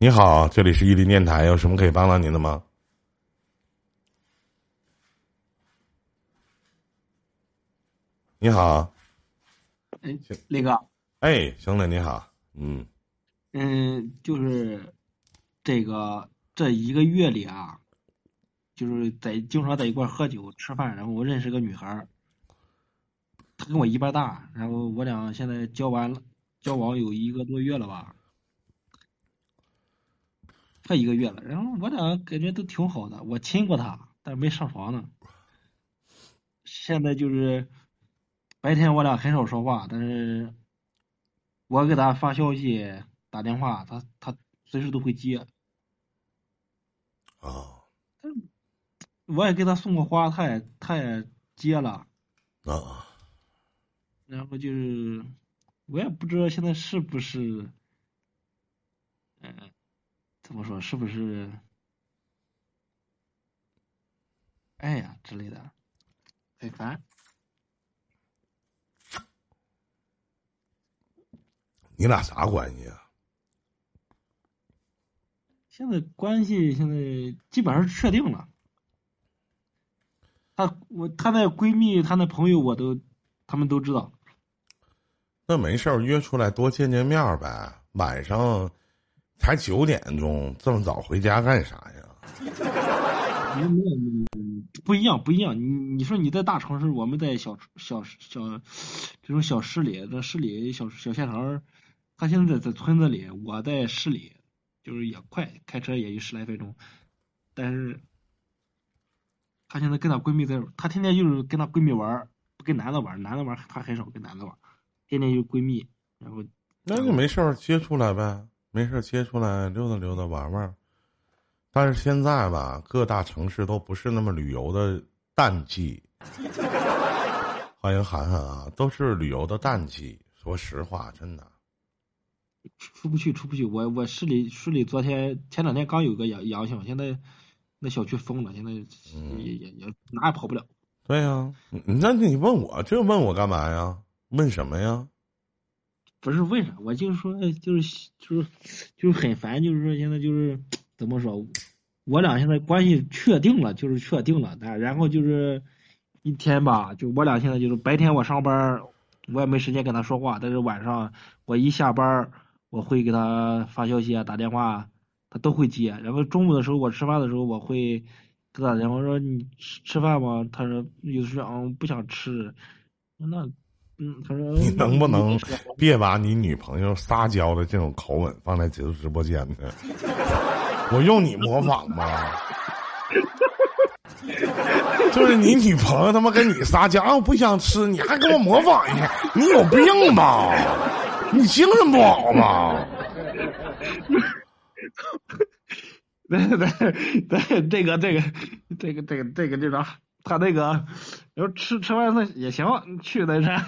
你好，这里是伊林电台，有什么可以帮到您的吗？你好，哎，雷哥，哎，兄弟你好，嗯。嗯，就是这个这一个月里啊，就是在经常在一块儿喝酒吃饭，然后我认识个女孩儿，她跟我一般大，然后我俩现在交完了，交往有一个多月了吧，快一个月了，然后我俩感觉都挺好的，我亲过她，但是没上床呢，现在就是。白天我俩很少说话，但是我给她发消息、打电话，她她随时都会接。啊。我也给她送过花，她也她也接了。啊。然后就是，我也不知道现在是不是，嗯，怎么说？是不是爱呀之类的？很烦。你俩啥关系啊？现在关系现在基本上是确定了。她我她那闺蜜她那朋友我都他们都知道。那没事儿，约出来多见见面呗。晚上才九点钟，这么早回家干啥呀？不一样，不一样。你你说你在大城市，我们在小小小这种小市里，这市里小小县城。他现在在村子里，我在市里，就是也快，开车也就十来分钟。但是，她现在跟她闺蜜在，她天天就是跟她闺蜜玩，不跟男的玩，男的玩她很少跟男的玩，天天就闺蜜，然后。那就没事儿接出来呗，没事儿接出来溜达溜达玩玩。但是现在吧，各大城市都不是那么旅游的淡季。欢迎涵涵啊，都是旅游的淡季。说实话，真的。出不去，出不去。我我市里市里昨天前两天刚有个阳阳性，现在那小区封了，现在也也也哪也跑不了。对呀，那你问我这问我干嘛呀？问什么呀？不是为啥，我就是说，就是就是就是很烦，就是说现在就是怎么说，我俩现在关系确定了，就是确定了。但然后就是一天吧，就我俩现在就是白天我上班，我也没时间跟他说话，但是晚上我一下班。我会给他发消息啊，打电话，他都会接。然后中午的时候，我吃饭的时候，我会给他打电话说：“你吃吃饭吗？”他说：“有时候嗯不想吃。”那嗯，他说：“你能不能别把你女朋友撒娇的这种口吻放在直直播间呢？我用你模仿吗？就是你女朋友他妈跟你撒娇，我不想吃，你还跟我模仿一下，你有病吧？你精神不好吗？对对对，这个这个这个这个这个这个，他那个要吃吃完饭也行，去那啥。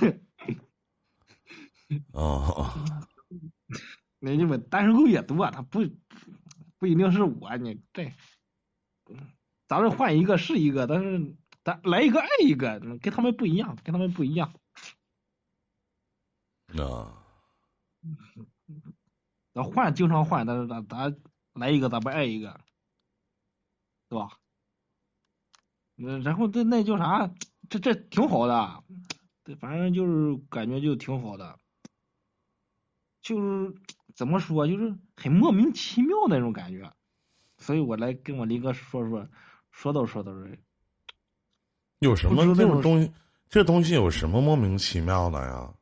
哦。那你们单身狗也多，他不不一定是我，你这，咱这换一个是一个，但是咱来一个爱一个，跟他们不一样，跟他们不一样。啊。咱换经常换，但是咱咱来一个，咱不爱一个，对吧？嗯，然后这那叫啥？这这挺好的，对，反正就是感觉就挺好的，就是怎么说，就是很莫名其妙那种感觉，所以我来跟我林哥说说，说道说道这。有什么这种东西？这东西有什么莫名其妙的呀？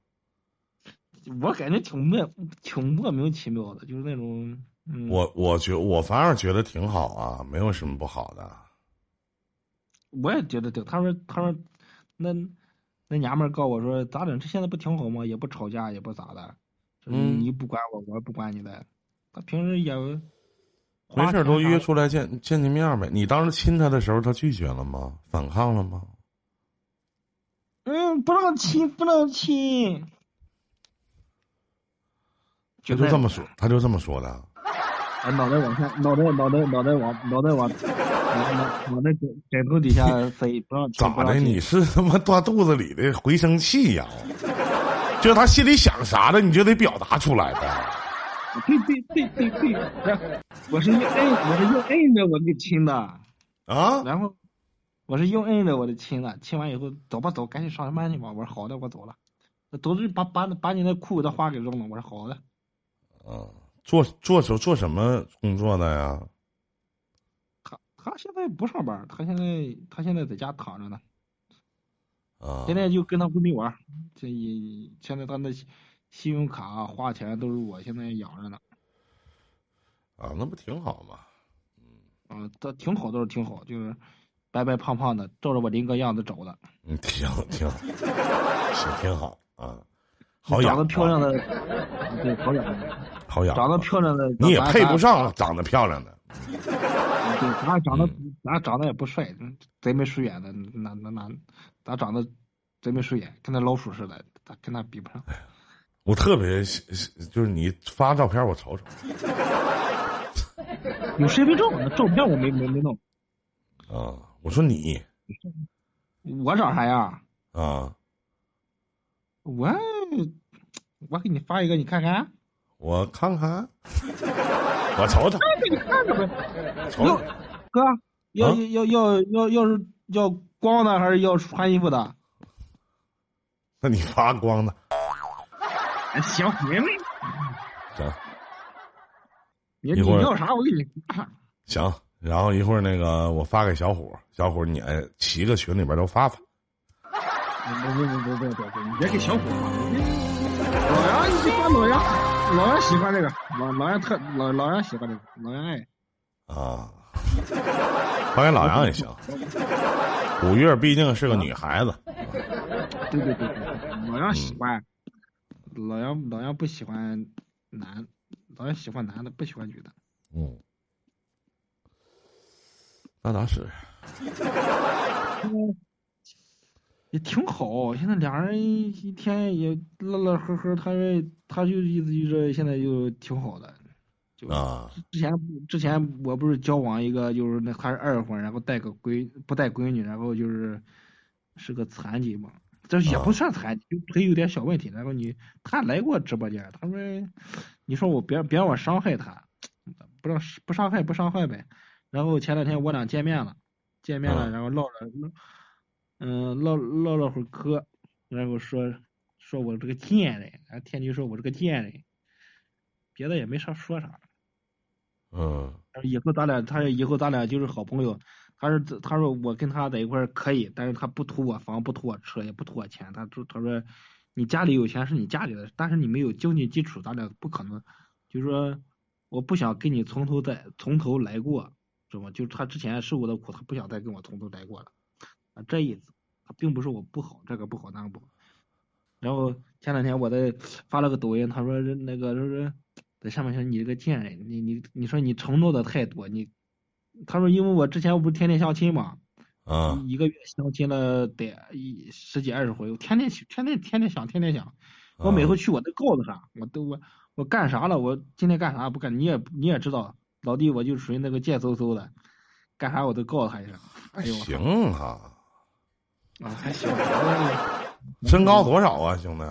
我感觉挺莫挺莫名其妙的，就是那种。我我觉我反而觉得挺好啊，没有什么不好的。我也觉得挺，他说他说，那那娘们告我说咋整？这现在不挺好吗？也不吵架，也不咋的。嗯。你不管我，我也不管你的。他平时也。没事，都约出来见见见面呗。你当时亲他的时候，他拒绝了吗？反抗了吗？嗯，不让亲，不让亲。他就这么说，他就这么说的。啊脑袋往下，脑袋脑袋脑袋往脑袋往脑脑袋枕枕头底下飞，不让咋的？你是他妈大肚子里的回声器呀？就他心里想啥的，你就得表达出来呗。对对对对对，我是用摁，我是用摁着我给亲的，啊，然后我是用摁着我的亲的，亲完以后走吧走，赶紧上上班去吧。我说好的，我走了。都是把把把你那裤子的花给扔了，我说好的。嗯，做做什做什么工作的呀？他他现在不上班，他现在他现在在家躺着呢。啊，现在就跟他闺蜜玩，这也现在他那信用卡花钱都是我现在养着呢。啊，那不挺好吗？嗯啊，他挺好，倒是挺好，就是白白胖胖的，照着我林哥样子找的。嗯，挺挺是挺好啊，好养，长得漂亮的，对，好养，好养，长得漂亮的你也配不上长得漂亮的。对，咱长得咱长得也不帅，贼眉鼠眼的，那那那，咱长得贼眉鼠眼，跟那老鼠似的，咱跟他比不上。我特别就是你发照片我瞅瞅。有身份证，那照片我没没没弄。啊，我说你，我长啥样？啊，我我给你发一个，你看看。我看看，我瞅瞅。你看着呗。瞅瞅。哥，要要要要要是要光的还是要穿衣服的？那你发光的。行。行。你你要啥我给你。行，然后一会儿那个我发给小虎，小虎你哎七个群里边都发发。不不不不不不，你别给小虎发。老杨，你发老杨，老杨喜欢这个，老老杨特老老杨喜欢这个，老杨爱。啊，发给老杨也行。五月毕竟是个女孩子。对对对，老杨喜欢。老杨老杨不喜欢男，老杨喜欢男的，不喜欢女的。嗯，那咋是？也挺好，现在俩人一天也乐乐呵呵，他说他就意思就是现在就挺好的，就啊。之前之前我不是交往一个就是那还是二婚，然后带个闺不带闺女，然后就是是个残疾嘛。这也不算残疾，就腿有点小问题。然后你他来过直播间，他说：“你说我别别让我伤害他，不让不伤害不伤害呗。”然后前两天我俩见面了，见面了，然后唠了，嗯，唠唠了会儿嗑，然后说说我这个贱人，啊，天天说我这个贱人，别的也没啥说啥。嗯。以后咱俩，他以后咱俩就是好朋友。他说：“他说我跟他在一块儿可以，但是他不图我房，不图我车，也不图我钱。他说他说，你家里有钱是你家里的，但是你没有经济基础，咱俩不可能。就是说，我不想跟你从头再从头来过，知道吗？就是他之前受过的苦，他不想再跟我从头来过了。啊，这意思，他并不是我不好，这个不好那个不好。然后前两天我在发了个抖音，他说那个就是在上面说你这个贱人，你你你说你承诺的太多，你。”他说：“因为我之前我不是天天相亲嘛，啊，一个月相亲了得一十几二十回，我天天天天天天想，天天想。我每回去我都告诉他，我都我我干啥了？我今天干啥不干？你也你也知道，老弟，我就属于那个贱嗖嗖的，干啥我都告诉他一声。哎呦，行哈，啊还行。身高多少啊，兄弟？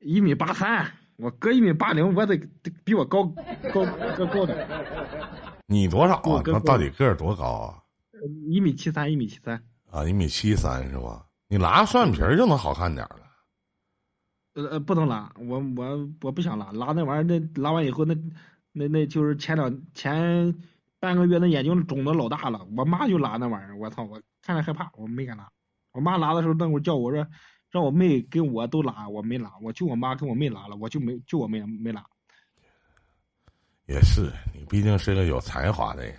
一米八三。”我哥一米八零，我得得比我高高高高点。你多少啊？那到底个儿多高啊？一米七三，一米七三。啊，一米七三是吧？你拉双眼皮儿就能好看点了。呃呃，不能拉，我我我不想拉，拉那玩意儿，那拉完以后，那那那就是前两前半个月，那眼睛肿的老大了。我妈就拉那玩意儿，我操，我看着害怕，我没敢拉。我妈拉的时候，那会儿叫我说。让我妹跟我都拉，我没拉，我就我妈跟我妹拉了，我就没就我妹没拉。也是，你毕竟是个有才华的人，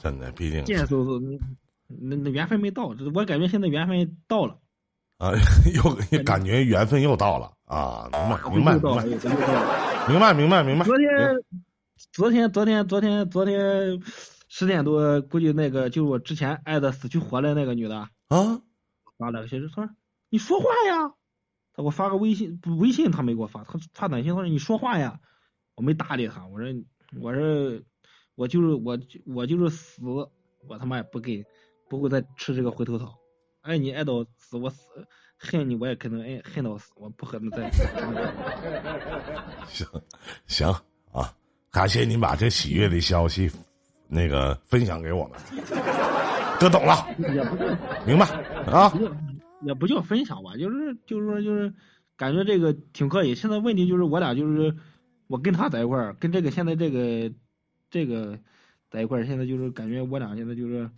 真的，毕竟。见叔叔，那那缘分没到，我感觉现在缘分到了。啊，又感觉缘分又到了啊！明白，明白，明白，明白，明白，明白。昨天，昨天，昨天，昨天，昨天十点多，估计那个就是我之前爱的死去活来那个女的啊。发了个信息，他说：“你说话呀！”他给我发个微信，微信他没给我发，他发短信他说：“你说话呀！”我没搭理他，我说：“我说我就是我我就是死，我他妈也不给，不会再吃这个回头草。爱，你爱到死我死，恨你，我也可能爱恨到死，我不和他再。行行啊，感谢您把这喜悦的消息那个分享给我们，哥懂了，明白啊？也不叫分享吧，就是就是说就是感觉这个挺可以。现在问题就是我俩就是我跟他在一块儿，跟这个现在这个这个在一块儿，现在就是感觉我俩现在就是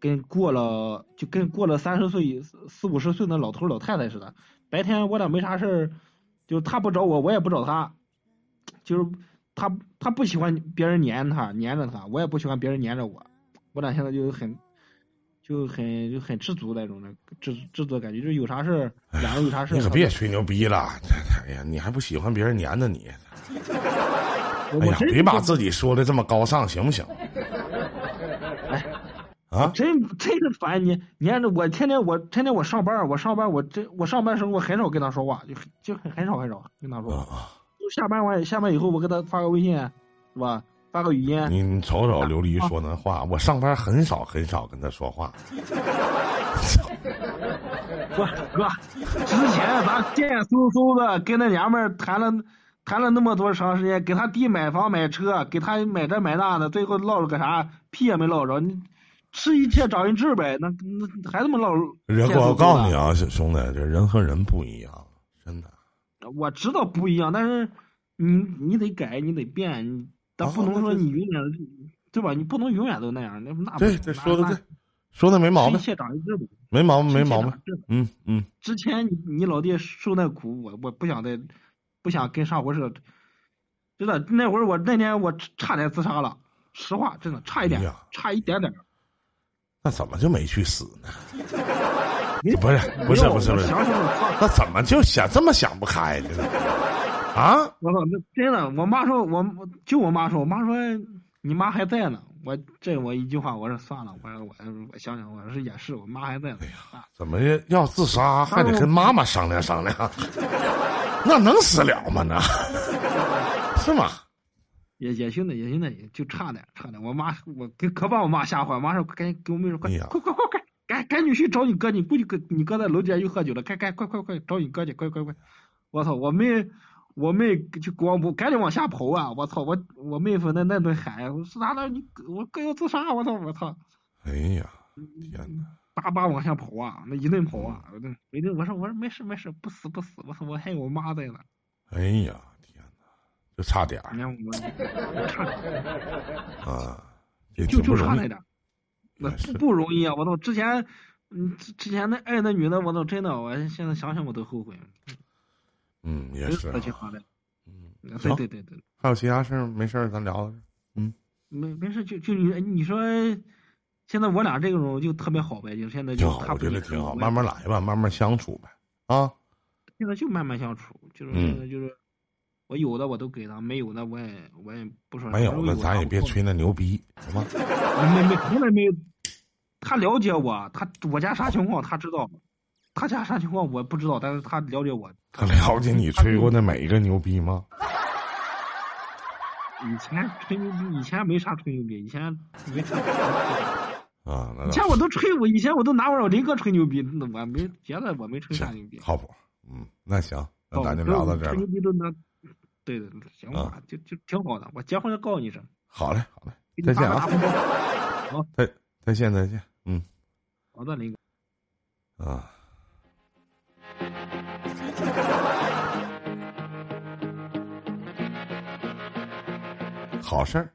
跟过了就跟过了三十岁四五十岁的老头老太太似的。白天我俩没啥事儿，就他不找我，我也不找他，就是他他不喜欢别人黏他黏着他，我也不喜欢别人黏着我。我俩现在就很。就很就很知足那种的知知足的感觉，就是有啥事儿，两个有啥事儿。你可别吹牛逼了，哎呀，你还不喜欢别人黏着你？哎呀，别把自己说的这么高尚，行不行？哎，啊，真真是烦你黏着我，天天我天天我上班，我上班我真我上班时候我很少跟他说话，就就很很少很少跟他说话。就下班完下班以后，我给他发个微信，是吧？发个语音，你你瞅瞅琉璃说那话，我上班很少很少跟他说话。不哥，之前咱贱嗖嗖的跟那娘们谈了谈了那么多长时间，给他弟买房买车，给他买这买那的，最后落了个啥屁也没落着，你吃一堑长一智呗，那那还这么落。人我告诉你啊，兄弟，这人和人不一样，真的。我知道不一样，但是你你得改，你得变，你。但不能说你永远，对吧？你不能永远都那样，那那对，这说的对，说的没毛病，一切长一智吧没毛病，没毛病。嗯嗯。之前你你老爹受那苦，我我不想再，不想跟上回似的。真的，那会儿我那天我差点自杀了，实话，真的差一点，差一点点。那怎么就没去死呢？不是不是不是不是，那怎么就想这么想不开呢？啊！我操，那真的，我妈说，我就我妈说，我妈说你妈还在呢。我这我一句话，我说算了，我说我我想想，我说也是，我妈还在呢。哎呀，怎么要自杀还得跟妈妈商量商量？那能死了吗？那，是吗？也也行的，也行的，就差点，差点。我妈，我可可把我妈吓坏。我妈说赶紧给我妹说快快快快快，赶赶紧去找你哥，你估计哥你哥在楼底下又喝酒了，快快快快快找你哥去，快快快！我操，我妹。我妹就光不赶紧往下跑啊！我操，我我妹夫那那顿喊，是咋的？你我哥要自杀！我操，我操！哎呀，天哪！叭叭往下跑啊，那一顿跑啊！没顿，我说我说没事没事，不死不死！我操，我还有我妈在呢。哎呀，天哪！就差点啊，就就差那点那不不容易啊！我操，之前嗯之前那爱那女的，我操，真的，我现在想想我都后悔。嗯，也是。嗯，对对对对。还有其他事儿？没事儿，咱聊聊。嗯，没没事，就就你你说，现在我俩这种就特别好呗，就现在就。我觉得挺好，慢慢来吧，慢慢相处呗。啊。现在就慢慢相处，就是现在就是，我有的我都给他，没有的我也我也不说。没有的，咱也别吹那牛逼，行吗？没没从来没有，他了解我，他我家啥情况他知道。他家啥情况我不知道，但是他了解我。他了解你吹过的每一个牛逼吗？以前吹牛逼，以前没啥吹牛逼，以前没啥。啊，以前我都吹我，以前我都拿我林哥吹牛逼，我没别的，我没吹啥牛逼。靠谱，嗯，那行，那咱就聊到这儿。吹牛逼都拿，对对对，行吧，就就挺好的。我结婚就告诉你一声。好嘞，好嘞，再见啊！好，再再见再见，嗯。好的，林哥。啊。好事儿。